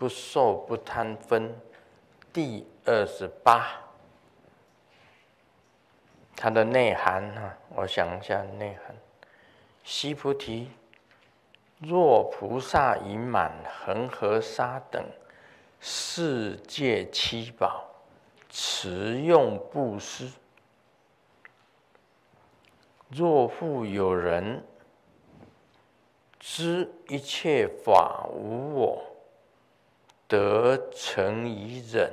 不受不贪分第二十八，它的内涵啊，我想一下内涵。须菩提，若菩萨已满恒河沙等世界七宝，持用布施；若复有人知一切法无我。得成于忍，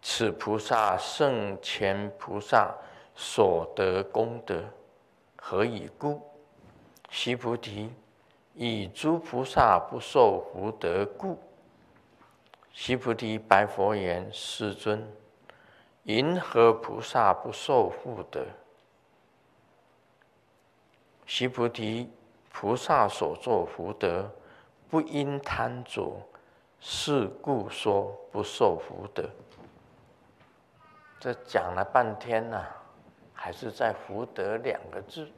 此菩萨胜前菩萨所得功德，何以故？须菩提，以诸菩萨不受福德故。须菩提白佛言：世尊，云何菩萨不受福德？须菩提，菩萨所作福德，不因贪着。是故说不受福德。这讲了半天呢、还是在福德两个字。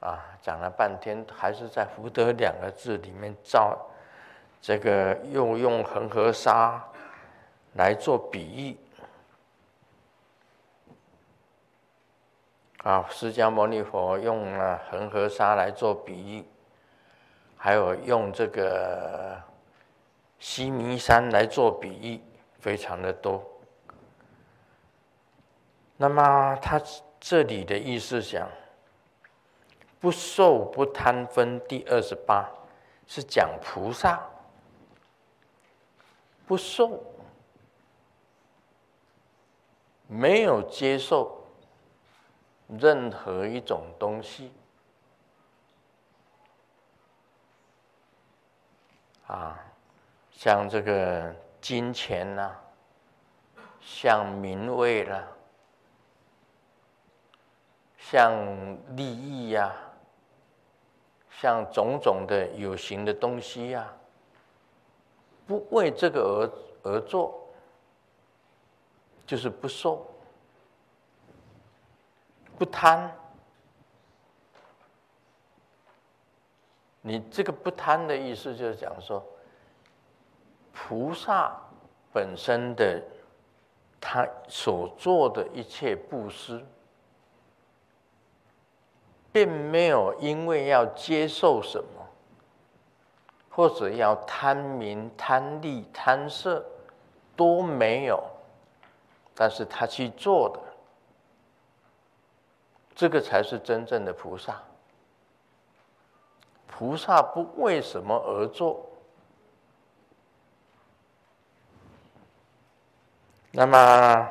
啊，讲了半天，还是在福德两个字里面造这个，又用恒河沙来做比喻。啊，释迦牟尼佛用了恒河沙来做比喻。还有用这个须弥山来做比喻，非常的多。那么他这里的意思讲，不受不贪分第二十八是讲菩萨不受，没有接受任何一种东西。啊，像这个金钱呐、像名位啦，像利益呀、像种种的有形的东西呀、不为这个而而做，就是不受，不贪。你这个不贪的意思，就是讲说，菩萨本身的他所做的一切布施，并没有因为要接受什么，或者要贪名、贪利、贪色，都没有，但是他去做的，这个才是真正的菩萨。菩萨不为什么而做？那么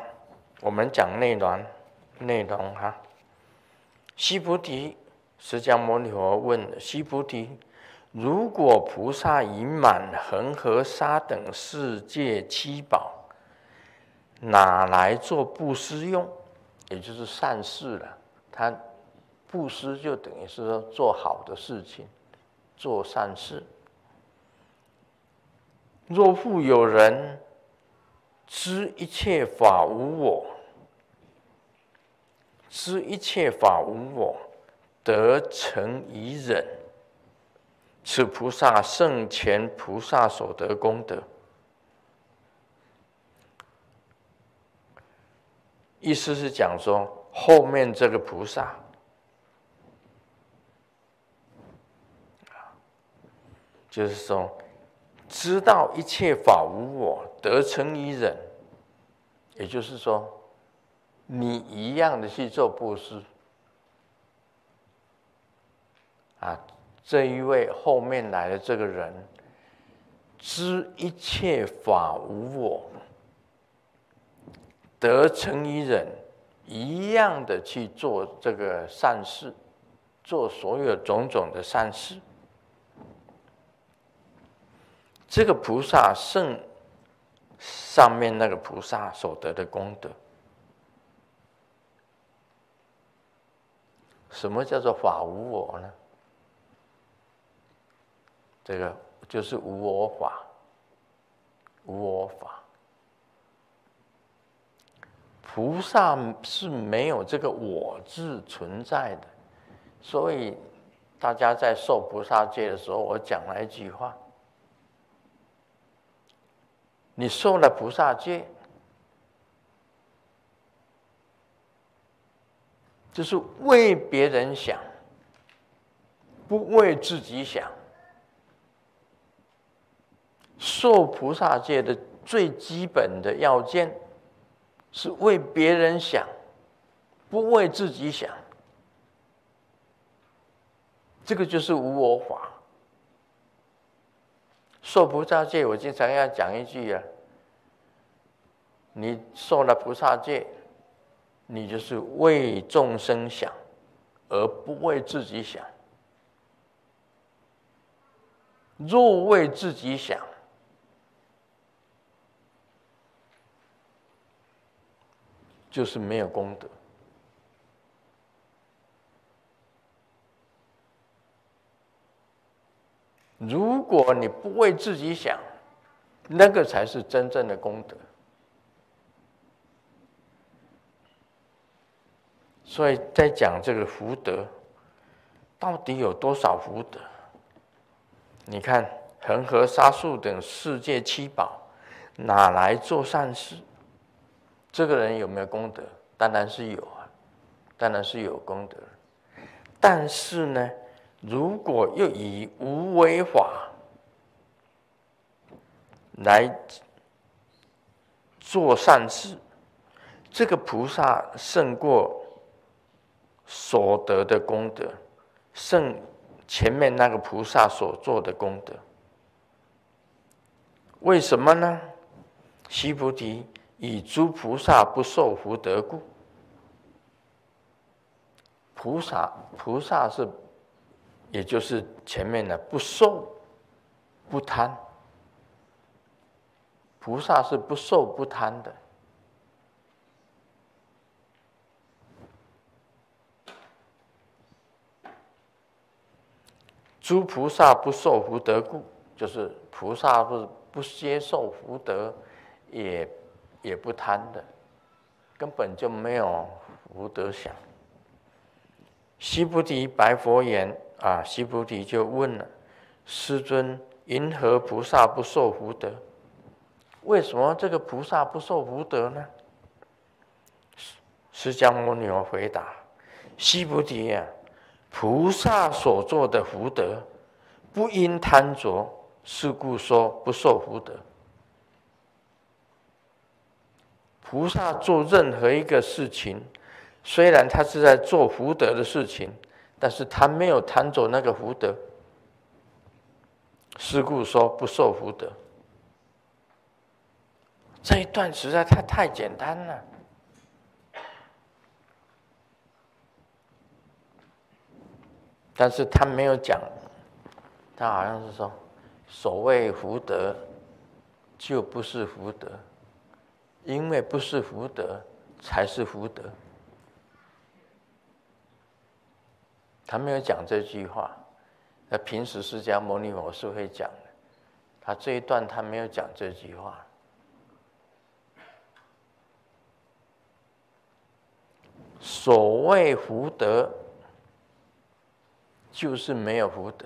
我们讲内容，内容哈。须菩提，释迦牟尼佛问须菩提：如果菩萨已满恒河沙等世界七宝，哪来做布施用？也就是善事了。他布施就等于是说做好的事情。做善事。若复有人知一切法无我，知一切法无我，得成于忍，此菩萨胜前菩萨所得功德。意思是讲说，后面这个菩萨。就是说，知道一切法无我，得成于忍。也就是说，你一样的去做布施啊。这一位后面来的这个人，知一切法无我，得成于忍，一样的去做这个善事，做所有种种的善事。这个菩萨胜上面那个菩萨所得的功德。什么叫做法无我呢？这个就是无我法，无我法。菩萨是没有这个我字存在的，所以大家在受菩萨戒的时候，我讲了一句话。你受了菩萨戒，就是为别人想，不为自己想。受菩萨戒的最基本的要件，是为别人想，不为自己想。这个就是无我法。受菩萨戒，我经常要讲一句啊：你受了菩萨戒，你就是为众生想，而不为自己想。若为自己想，就是没有功德。如果你不为自己想，那个才是真正的功德。所以在讲这个福德，到底有多少福德？你看恒河沙数等世界七宝，哪来做善事？这个人有没有功德？当然是有啊，当然是有功德。但是呢，如果又以无为法来做善事，这个菩萨胜过所得的功德，胜前面那个菩萨所做的功德。为什么呢？须菩提，以诸菩萨不受福德故。菩萨，菩萨是。也就是前面的不受、不贪，菩萨是不受不贪的。诸菩萨不受福德故，就是菩萨不不接受福德，也也不贪的，根本就没有福德想。须菩提白佛言。啊，须菩提就问了：“师尊，云何菩萨不受福德？为什么这个菩萨不受福德呢？”释迦牟尼回答：“须菩提呀，菩萨所做的福德，不因贪着，是故说不受福德。菩萨做任何一个事情，虽然他是在做福德的事情。”但是他没有贪着那个福德，是故说不受福德。这一段实在太太简单了，但是他没有讲，他好像是说，所谓福德，就不是福德，因为不是福德，才是福德。他没有讲这句话，那平时释迦牟尼佛是会讲的，他这一段他没有讲这句话。所谓福德，就是没有福德，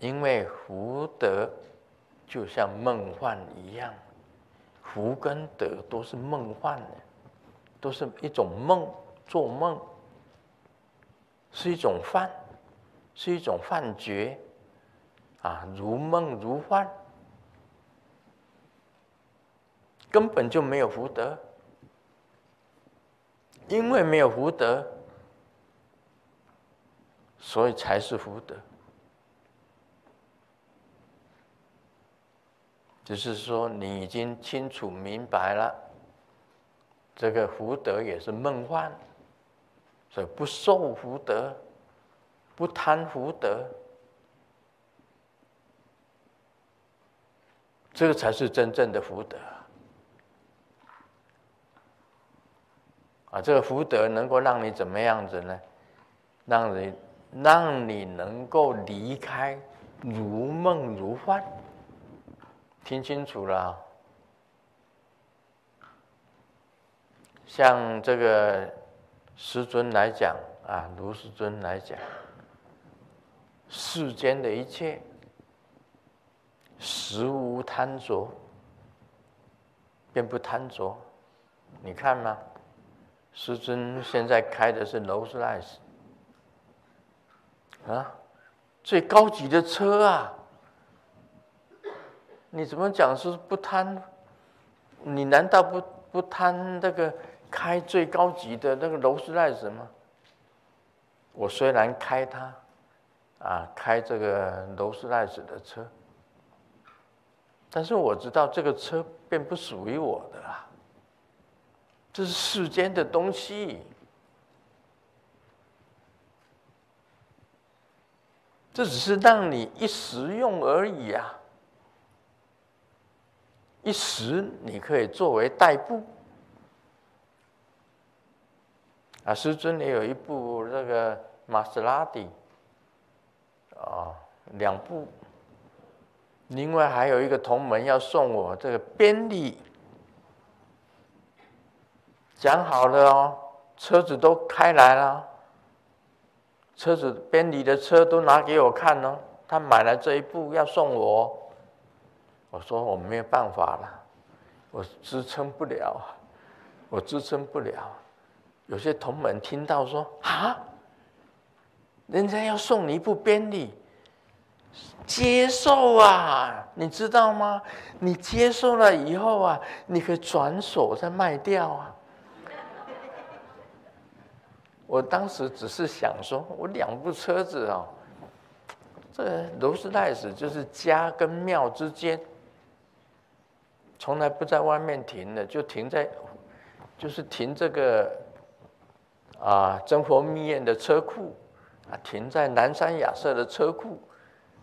因为福德就像梦幻一样，福跟德都是梦幻的。都是一种梦，做梦是一种幻，是一种幻觉，啊，如梦如幻，根本就没有福德，因为没有福德，所以才是福德。只是说你已经清楚明白了。这个福德也是梦幻，所以不受福德，不贪福德，这个才是真正的福德啊！这个福德能够让你怎么样子呢？让你让你能够离开如梦如幻，听清楚了。像这个师尊来讲啊，卢师尊来讲，世间的一切实无贪着，便不贪着。你看吗？师尊现在开的是劳斯莱斯啊，最高级的车啊！你怎么讲是不贪？你难道不不贪那个开最高级的那个劳斯莱斯吗？我虽然开它，啊，开这个劳斯莱斯的车，但是我知道这个车并不属于我的啊。这是世间的东西，这只是让你一时用而已啊！一时你可以作为代步啊。师尊也有一部那个玛莎拉蒂啊，两部，另外还有一个同门要送我这个宾利。讲好了哦，车子都开来了，车子宾利的车都拿给我看哦。他买了这一部要送我，我说我没有办法了，我支撑不了，我支撑不了。有些同门听到说啊，人家要送你一部宾利，接受啊，你知道吗？你接受了以后啊，你可以转手再卖掉啊。我当时只是想说，我两部车子哦，这罗斯莱斯就是家跟庙之间，从来不在外面停的，就停在，就是停这个啊真佛密院的车库啊，停在南山雅舍的车库，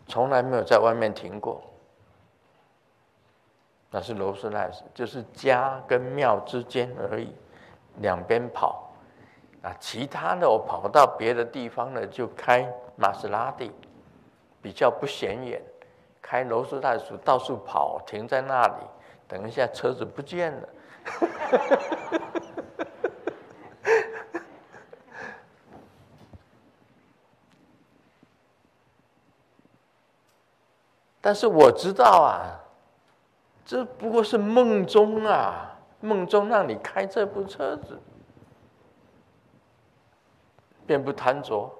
从来没有在外面停过。那是罗斯莱斯，就是家跟庙之间而已，两边跑。啊，其他的我跑到别的地方呢，就开玛莎拉蒂，比较不显眼。开罗斯莱斯到处跑，停在那里，等一下车子不见了。但是我知道啊，这不过是梦中啊，梦中让你开这部车子。便不贪着，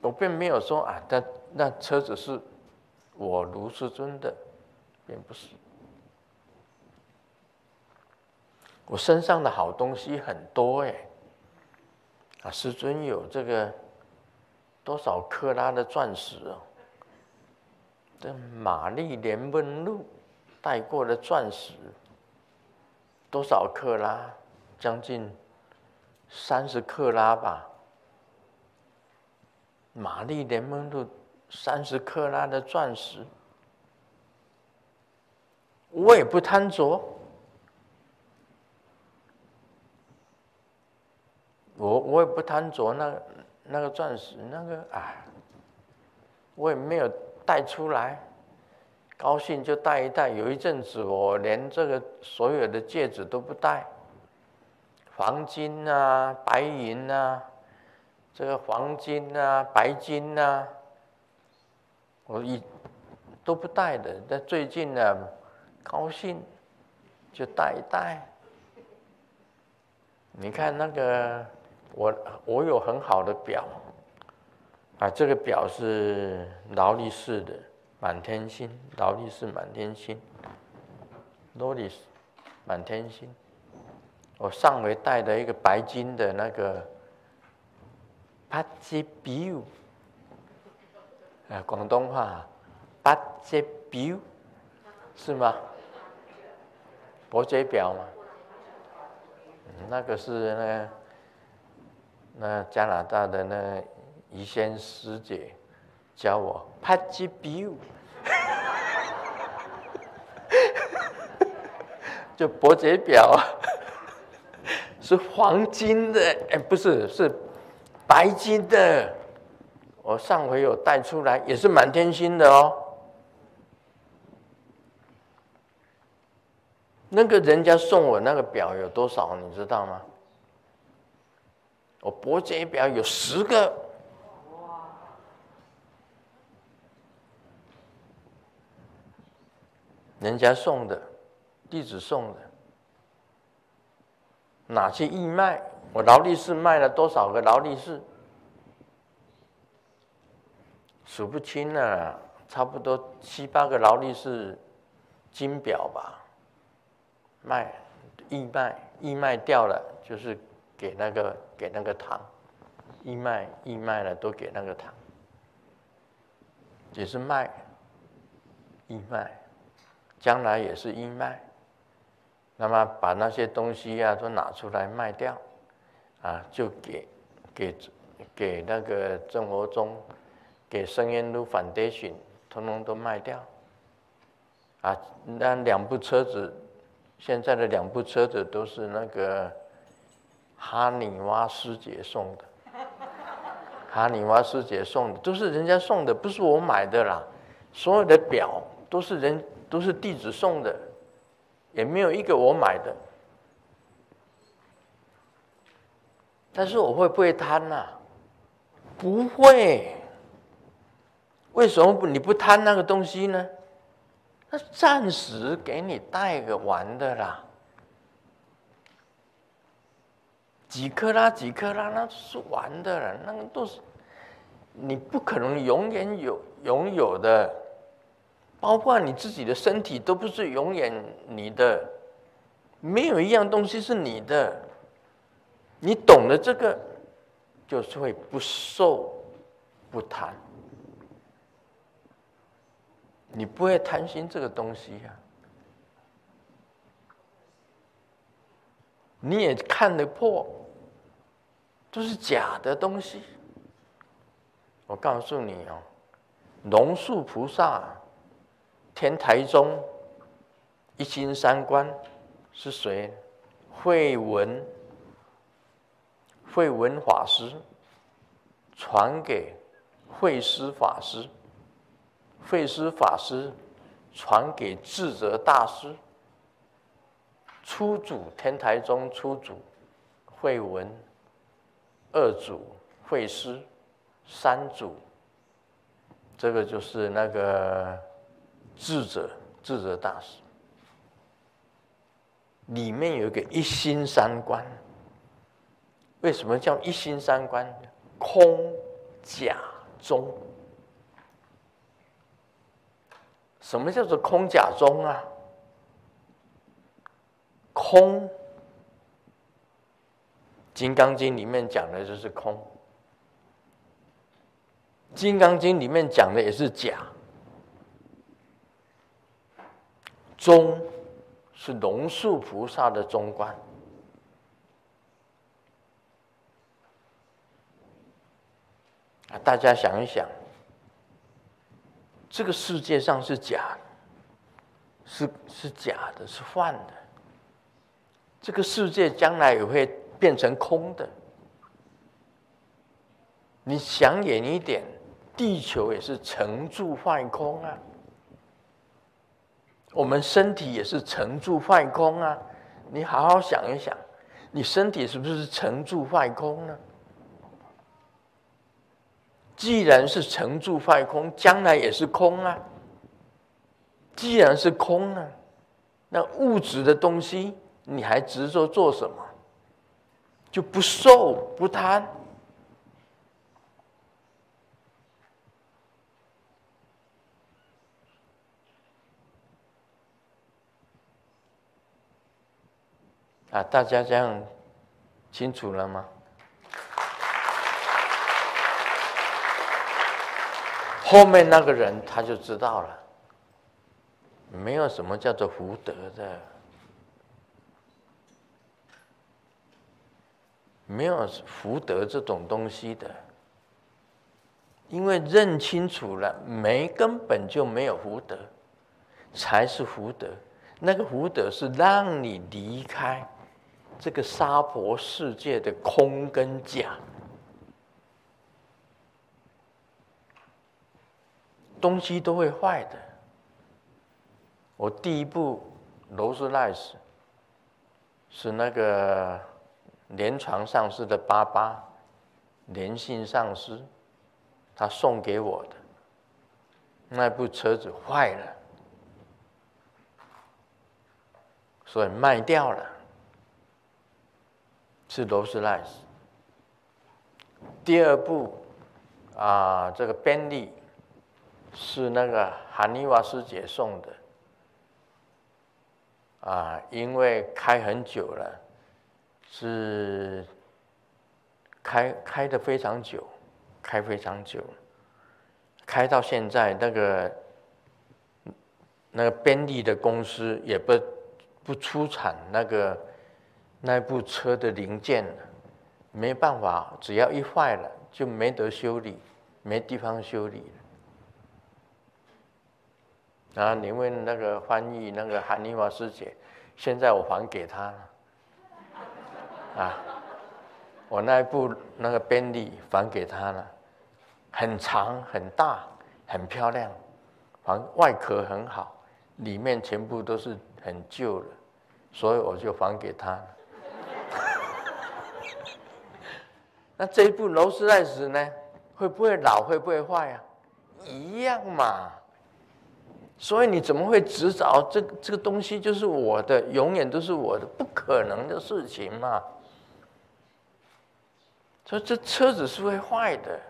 我并没有说啊，那那车子是我卢世尊的，并不是。我身上的好东西很多哎，啊，师尊有这个多少克拉的钻石哦？这玛丽莲梦露戴过的钻石，多少克拉？将近。三十克拉吧，玛丽莲梦露三十克拉的钻石，我也不贪着，我我也不贪着那那个钻石，那个哎，我也没有带出来，高兴就戴一戴。有一阵子，我连这个所有的戒指都不戴。黄金啊，白银啊，这个黄金啊，白金啊，我一都不戴的。但最近呢，高兴就戴一戴。你看那个，我我有很好的表啊，这个表是劳力士的满天星，劳力士满天星，劳力士满天星。我上回戴的一个白金的那个八节表，啊，广东话八节表是吗？伯爵表嘛，那个是那那加拿大的那仪仙师姐教我八节表，就伯爵表。是黄金的，哎，不是，是白金的。我上回有带出来，也是满天星的哦。那个人家送我那个表有多少，你知道吗？我伯爵表有十个。人家送的，弟子送的，哪去义卖？我劳力士卖了多少个劳力士？数不清了，差不多七八个劳力士金表吧，卖义卖，义卖掉了就是给那个给那个糖，义卖义卖了都给那个糖，也是卖，义卖。将来也是义卖，那么把那些东西、啊、都拿出来卖掉，啊，就给给给那个郑国忠，给圣愿路 Foundation，通通都卖掉，啊，那两部车子，现在的两部车子都是那个哈尼娃师姐送的，哈尼娃师姐送的，都是人家送的，不是我买的啦，所有的表都是人。都是弟子送的，也没有一个我买的。但是我会不会贪呐？不会。为什么不你不贪那个东西呢？那暂时给你带个玩的啦，几克拉几克拉，那是玩的了，那个都是你不可能永远有拥有的。包括你自己的身体都不是永远你的，没有一样东西是你的。你懂了这个，就是会不受不贪。你不会贪心这个东西呀，你也看得破，都是假的东西。我告诉你哦，龙树菩萨。天台宗一心三观是谁？慧文，慧文法师传给慧思法师，慧思法师传给智者大师。初祖天台宗初祖慧文，二祖慧思，三祖这个就是那个。智者，智者大师，里面有一个一心三观。为什么叫一心三观？空、假、中。什么叫做空、假、中啊？空，《金刚经》里面讲的就是空，《金刚经》里面讲的也是假。中是龙树菩萨的中观啊！大家想一想，这个世界上是假，是是假的，是幻的。这个世界将来也会变成空的。你想远一点，地球也是成住坏空啊。我们身体也是成住坏空啊！你好好想一想，你身体是不是成住坏空呢？既然是成住坏空，将来也是空啊。既然是空呢，那物质的东西你还执着做什么？就不受不贪。啊，大家这样清楚了吗？后面那个人他就知道了，没有什么叫做福德的，没有福德这种东西的，因为认清楚了，没根本就没有福德，才是福德。那个福德是让你离开。这个沙婆世界的空跟假，东西都会坏的。我第一部劳斯莱斯是那个联床上市的爸爸联信上师，他送给我的。那部车子坏了，所以卖掉了，是劳斯莱斯。第二部啊，这个宾利是那个韩尼瓦斯姐送的啊，因为开很久了，是开开的非常久，开非常久，开到现在那个那个宾利的公司也不不出产那个那部车的零件。没办法，只要一坏了就没得修理，没地方修理了。啊，你问那个翻译那个韩尼瓦师姐，现在我还给他了。啊，我那部那个宾利还给他了，很长很大很漂亮，还外壳很好，里面全部都是很旧的，所以我就还给他了。那这一部劳斯莱斯呢？会不会老？会不会坏啊？一样嘛。所以你怎么会执着这这个东西就是我的，永远都是我的？不可能的事情嘛。所以这车子是会坏的。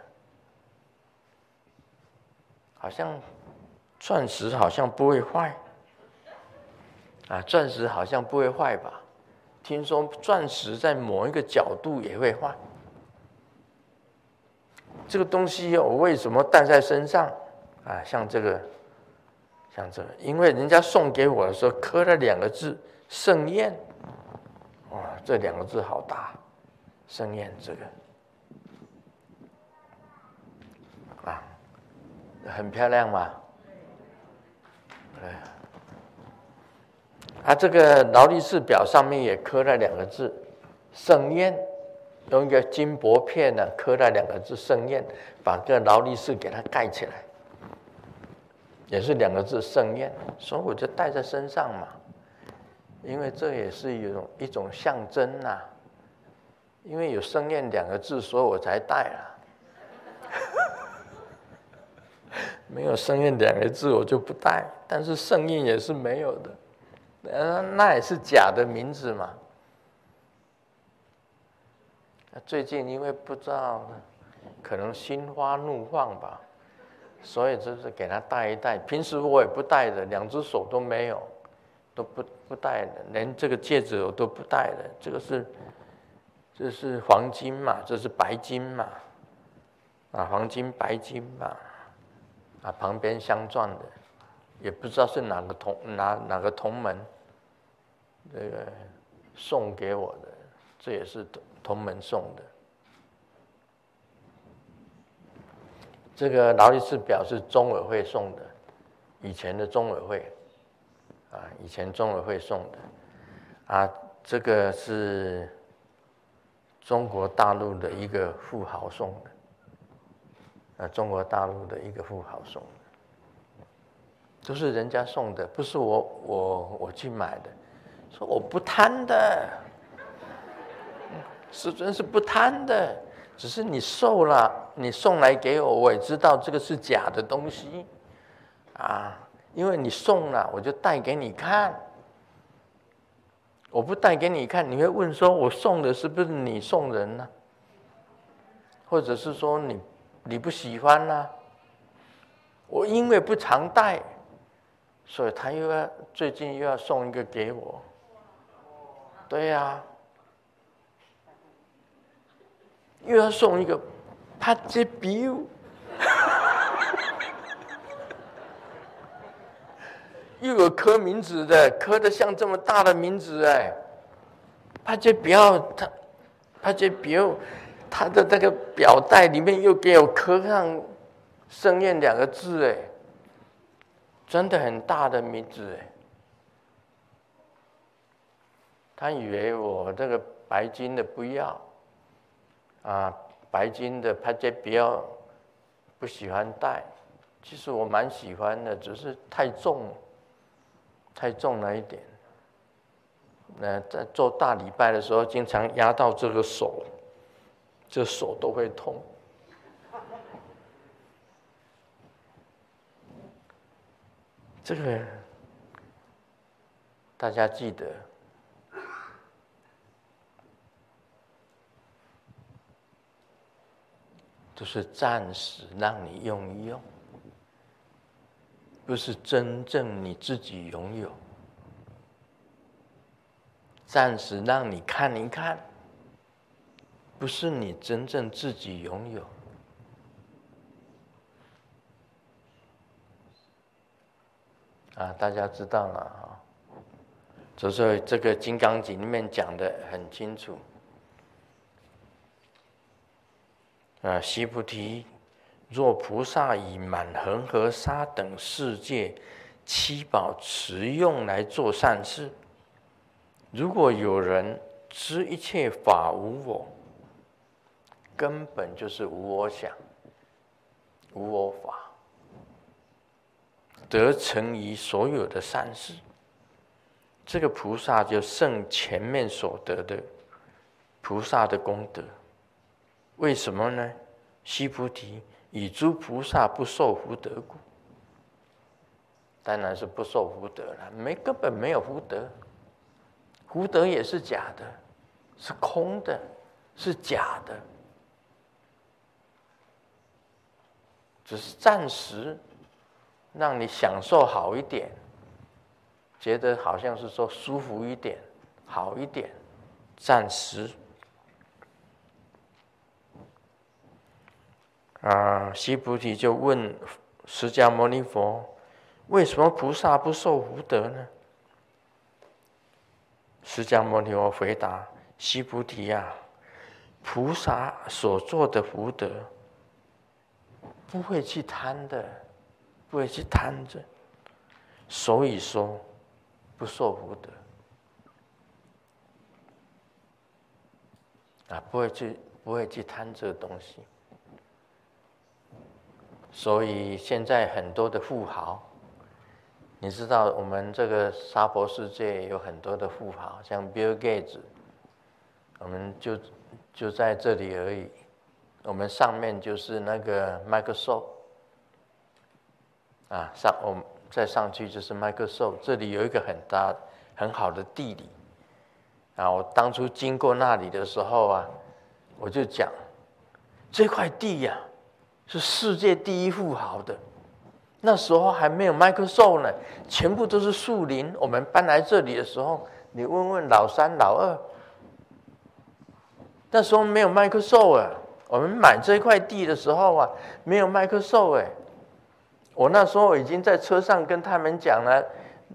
好像钻石好像不会坏啊，钻石好像不会坏吧？听说钻石在某一个角度也会坏。这个东西我为什么带在身上？啊，像这个，像这个，因为人家送给我的时候刻了两个字“盛宴”，哇，这两个字好大，“盛宴”这个，啊，很漂亮嘛。哎，啊，这个劳力士表上面也刻了两个字“盛宴”。用一个金箔片呢，刻了两个字“盛宴”，把个劳力士给它盖起来，也是两个字“盛宴”，所以我就带在身上嘛，因为这也是一种一种象征呐。因为有“盛宴”两个字，所以我才带了。没有“盛宴”两个字，我就不带。但是“盛宴”也是没有的，那也是假的名字嘛。最近因为不知道，可能心花怒放吧，所以就是给他戴一戴。平时我也不戴的，两只手都没有，都不不戴的，连这个戒指我都不戴的。这个是，这是黄金嘛，这是白金嘛，啊，黄金白金嘛，啊，旁边镶钻的，也不知道是哪个同哪哪个同门，这个送给我的，这也是。同门送的，这个劳力士表是中委会送的，以前的中委会，啊，以前中委会送的，啊，这个是中国大陆的一个富豪送的，啊，中国大陆的一个富豪送的，都是人家送的，不是我我我去买的，说我不贪的。师尊是不贪的，只是你受了，你送来给我，我也知道这个是假的东西，啊，因为你送了，我就带给你看。我不带给你看，你会问说，我送的是不是你送人呢？或者是说你你不喜欢呢？我因为不常戴，所以他又要最近又要送一个给我。对呀。又要送一个帕杰表，又有刻名字的，刻的像这么大的名字哎，帕杰表，它帕杰表，它的那个表带里面又给我刻上“盛宴”两个字哎，真的很大的名字哎，他以为我这个白金的不要。啊，白金的帕杰表不喜欢戴，其实我蛮喜欢的，只是太重，太重了一点。那在做大礼拜的时候，经常压到这个手，这手都会痛。这个大家记得都是暂时让你用一用，不是真正你自己拥有。暂时让你看一看，不是你真正自己拥有。啊，大家知道了啊，就是这个《金刚经》里面讲的很清楚。啊，悉菩提，若菩萨以满恒河沙等世界七宝持用来做善事，如果有人知一切法无我，根本就是无我想、无我法。得成于所有的善事，这个菩萨就胜前面所得的菩萨的功德。为什么呢？须菩提，以诸菩萨不受福德故。当然是不受福德了，没根本没有福德，福德也是假的，是空的，是假的，只是暂时。让你享受好一点，觉得好像是说舒服一点，好一点，暂时。啊，须菩提就问释迦牟尼佛：“为什么菩萨不受福德呢？”释迦牟尼佛回答：“须菩提呀、啊，菩萨所做的福德，不会去贪的。”不会去贪着，所以说不受福德啊，不会去不会去贪这个东西。所以现在很多的富豪，你知道我们这个沙博世界有很多的富豪，像 Bill Gates，我们就就在这里而已。我们上面就是那个 Microsoft。啊，上我们再上去就是 Microsoft，这里有一个很大很好的地理。啊，我当初经过那里的时候啊，我就讲，这块地呀，是世界第一富豪的。那时候还没有 Microsoft 呢，全部都是树林。我们搬来这里的时候，你问问老三老二，那时候没有 Microsoft 啊。我们买这块地的时候啊，没有 Microsoft 哎。我那时候已经在车上跟他们讲了，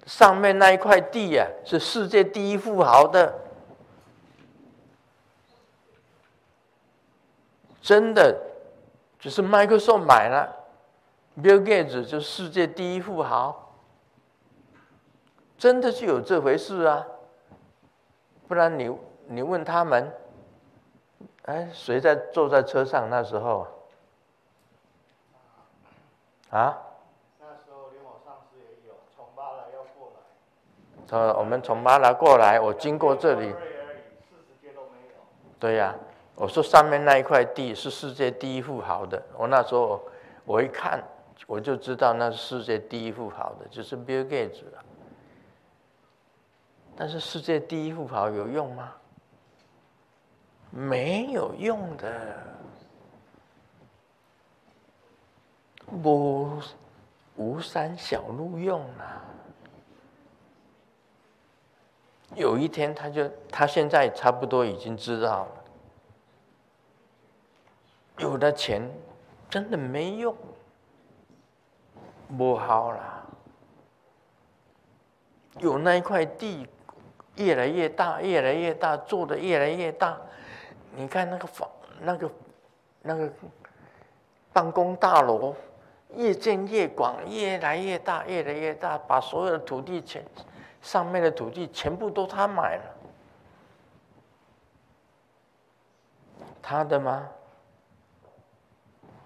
上面那一块地呀，是世界第一富豪的，真的，就是 Microsoft 买了，Bill Gates 就是世界第一富豪，真的就有这回事啊，不然你你问他们，哎，谁在坐在车上那时候？啊？呃，我们从巴拿过来，我经过这里，对呀、啊，我说上面那一块地是世界第一富豪的。我那时候我一看，我就知道那是世界第一富豪的，就是 Bill Gates 了。但是世界第一富豪有用吗？没有用的，无无山小路用啊。有一天，他就他现在差不多已经知道了，有的钱真的没用，不好了。有那一块地越来越大，越来越大，做的越来越大。你看那个房，那个那个办公大楼越建越广，越来越大，越来越大，把所有的土地全。上面的土地全部都他买了，他的吗？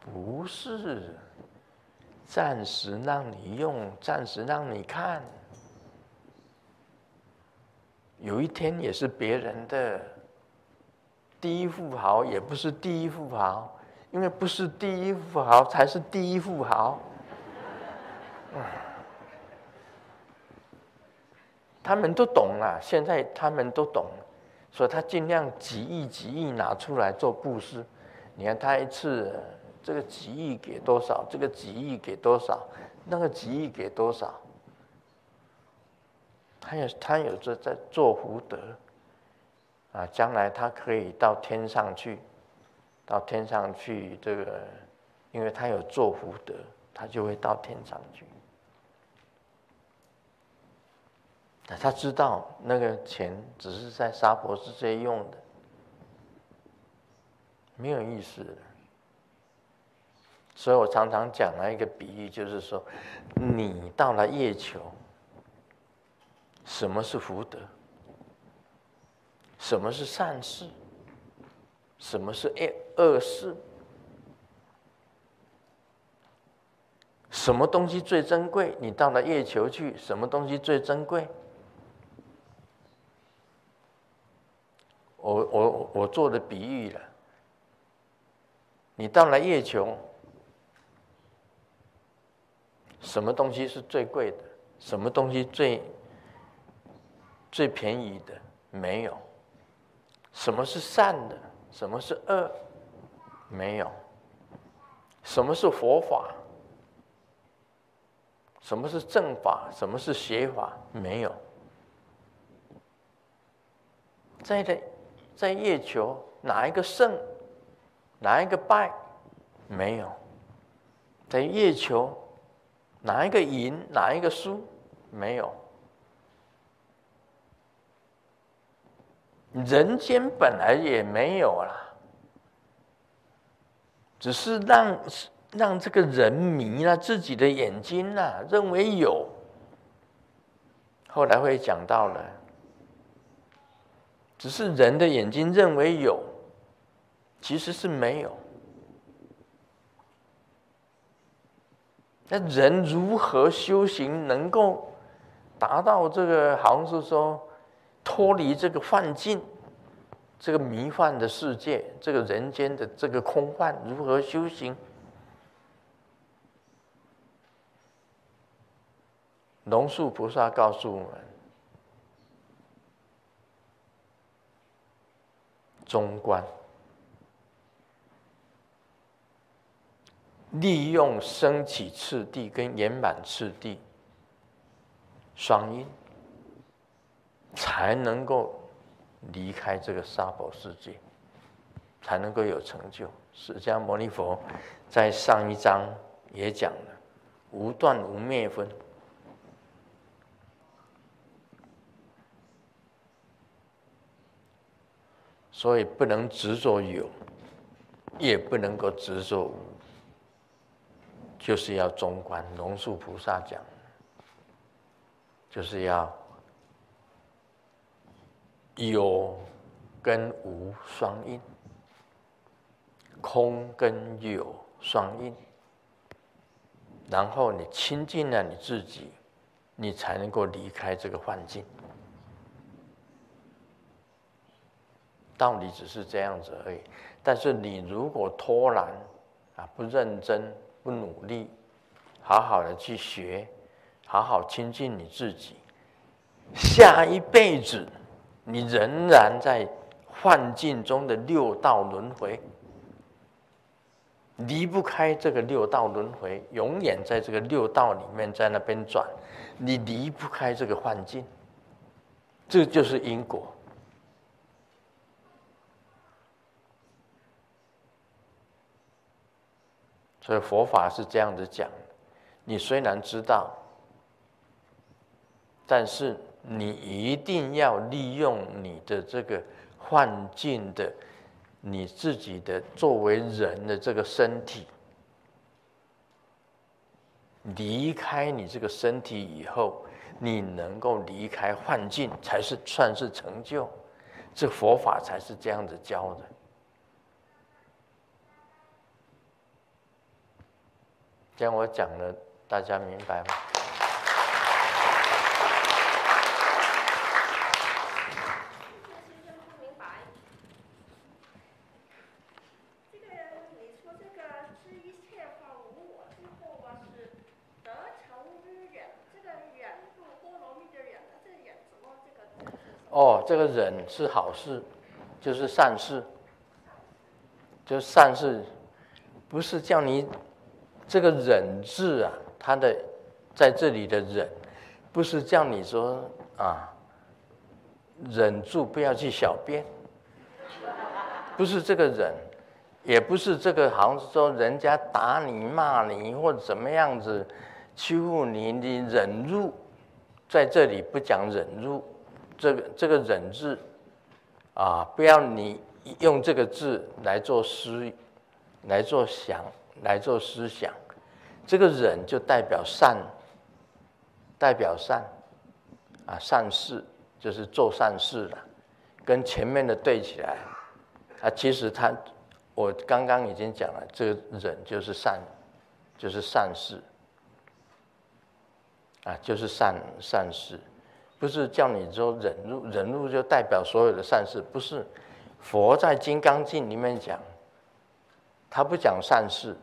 不是，暂时让你用，暂时让你看，有一天也是别人的。第一富豪也不是第一富豪，因为不是第一富豪才是第一富豪。他们都懂了，现在他们都懂，所以他尽量几亿几亿拿出来做布施。你看他一次这个几亿给多少？这个几亿给多少？那个几亿给多少？他有他有在在做福德啊，将来他可以到天上去，到天上去这个，因为他有做福德，他就会到天上去。他知道那个钱只是在沙婆世界用的，没有意思的。所以我常常讲了一个比喻，就是说，你到了月球，什么是福德？什么是善事？什么是恶恶事？什么东西最珍贵？你到了月球去，什么东西最珍贵？我我我做的比喻了，你到了月球，什么东西是最贵的？什么东西最最便宜的？没有。什么是善的？什么是恶？没有。什么是佛法？什么是正法？什么是邪法？没有。在的。在月球，哪一个胜，哪一个败？没有。在月球，哪一个赢，哪一个输？没有。人间本来也没有啦，只是让让这个人迷了自己的眼睛呐，认为有。后来会讲到了。只是人的眼睛认为有，其实是没有。那人如何修行能够达到这个？好像是说脱离这个幻境，这个迷幻的世界，这个人间的这个空幻，如何修行？龙树菩萨告诉我们。中观，利用升起次第跟圆满次第双因，才能够离开这个沙婆世界，才能够有成就。释迦牟尼佛在上一章也讲了，无断无灭分。所以不能执着有，也不能够执着无，就是要中观。龙树菩萨讲，就是要有跟无双印，空跟有双印，然后你亲近了你自己，你才能够离开这个幻境。道理只是这样子而已，但是你如果拖懒啊，不认真、不努力，好好的去学，好好亲近你自己，下一辈子你仍然在幻境中的六道轮回，离不开这个六道轮回，永远在这个六道里面在那边转，你离不开这个幻境，这就是因果。所以佛法是这样子讲：你虽然知道，但是你一定要利用你的这个幻境的你自己的作为人的这个身体，离开你这个身体以后，你能够离开幻境，才是算是成就。这佛法才是这样子教的。这样我讲了，大家明白吗？哦，这个忍是好事，就是善事，就是善事。不是叫你这个忍字啊，它的在这里的忍，不是叫你说啊，忍住不要去小便，不是这个忍，也不是这个好像是说人家打你骂你或者怎么样子欺负你，你忍住，在这里不讲忍住，这个这个忍字啊，不要你用这个字来做思。来做想，来做思想，这个忍就代表善，代表善，啊，善事就是做善事了，跟前面的对起来，啊，其实他，我刚刚已经讲了，这个忍就是善，就是善事，啊，就是善善事，不是叫你说忍辱，忍辱就代表所有的善事，不是，佛在《金刚经》里面讲。他不讲善事，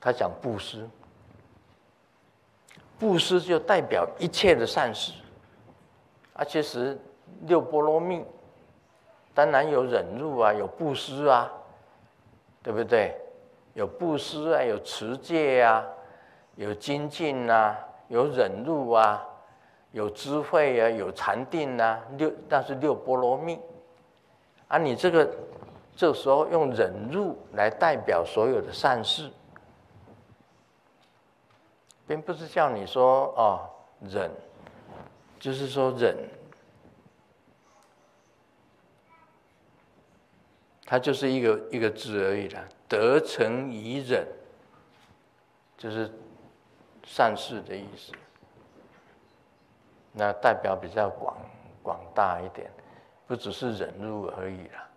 他讲布施。布施就代表一切的善事，啊，其实六波罗蜜，当然有忍辱啊，有布施啊，对不对？有布施啊，有持戒啊，有精进啊，有忍辱啊，有智慧啊，有禅定啊，六，但是六波罗蜜，啊，你这个。这时候用忍辱来代表所有的善事，并不是叫你说哦忍，就是说忍，它就是一个一个字而已啦。得成于忍，就是善事的意思。那代表比较广广大一点，不只是忍辱而已啦。